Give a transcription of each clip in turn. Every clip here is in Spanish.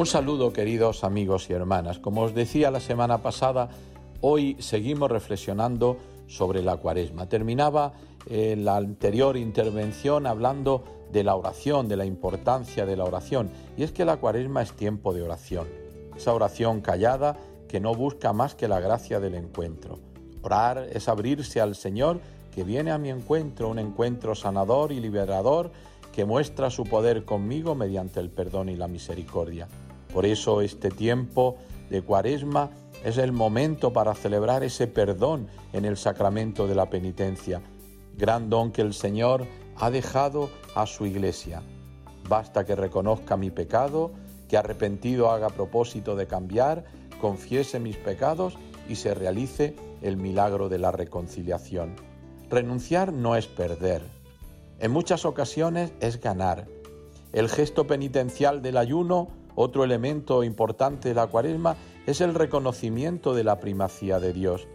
Un saludo queridos amigos y hermanas. Como os decía la semana pasada, hoy seguimos reflexionando sobre la cuaresma. Terminaba eh, la anterior intervención hablando de la oración, de la importancia de la oración. Y es que la cuaresma es tiempo de oración. Esa oración callada que no busca más que la gracia del encuentro. Orar es abrirse al Señor que viene a mi encuentro, un encuentro sanador y liberador que muestra su poder conmigo mediante el perdón y la misericordia. Por eso este tiempo de cuaresma es el momento para celebrar ese perdón en el sacramento de la penitencia, gran don que el Señor ha dejado a su iglesia. Basta que reconozca mi pecado, que arrepentido haga propósito de cambiar, confiese mis pecados y se realice el milagro de la reconciliación. Renunciar no es perder. En muchas ocasiones es ganar. El gesto penitencial del ayuno otro elemento importante de la cuaresma es el reconocimiento de la primacía de Dios.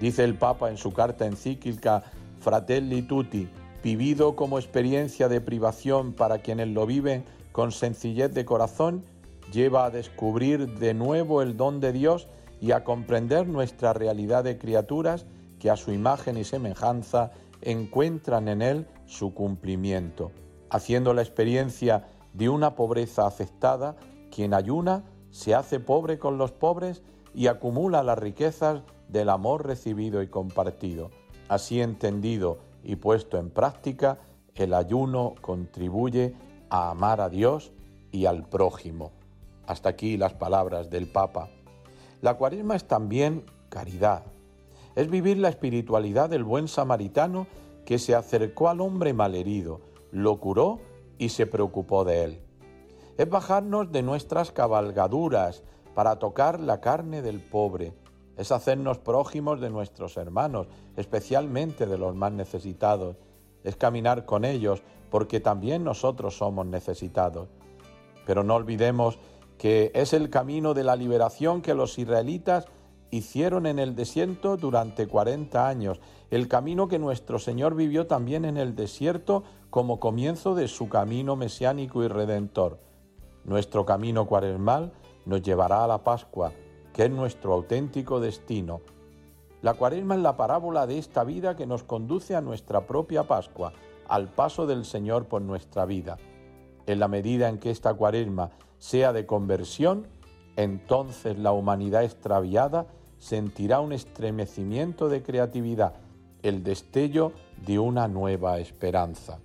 Dice el Papa en su carta encíclica Fratelli Tutti, vivido como experiencia de privación para quienes lo viven con sencillez de corazón, lleva a descubrir de nuevo el don de Dios y a comprender nuestra realidad de criaturas que a su imagen y semejanza encuentran en Él su cumplimiento, haciendo la experiencia de una pobreza aceptada quien ayuna se hace pobre con los pobres y acumula las riquezas del amor recibido y compartido. Así entendido y puesto en práctica, el ayuno contribuye a amar a Dios y al prójimo. Hasta aquí las palabras del Papa. La cuaresma es también caridad. Es vivir la espiritualidad del buen samaritano que se acercó al hombre malherido, lo curó y se preocupó de él es bajarnos de nuestras cabalgaduras para tocar la carne del pobre, es hacernos prójimos de nuestros hermanos, especialmente de los más necesitados, es caminar con ellos porque también nosotros somos necesitados. Pero no olvidemos que es el camino de la liberación que los israelitas hicieron en el desierto durante 40 años, el camino que nuestro Señor vivió también en el desierto como comienzo de su camino mesiánico y redentor. Nuestro camino cuaresmal nos llevará a la Pascua, que es nuestro auténtico destino. La cuaresma es la parábola de esta vida que nos conduce a nuestra propia Pascua, al paso del Señor por nuestra vida. En la medida en que esta cuaresma sea de conversión, entonces la humanidad extraviada sentirá un estremecimiento de creatividad, el destello de una nueva esperanza.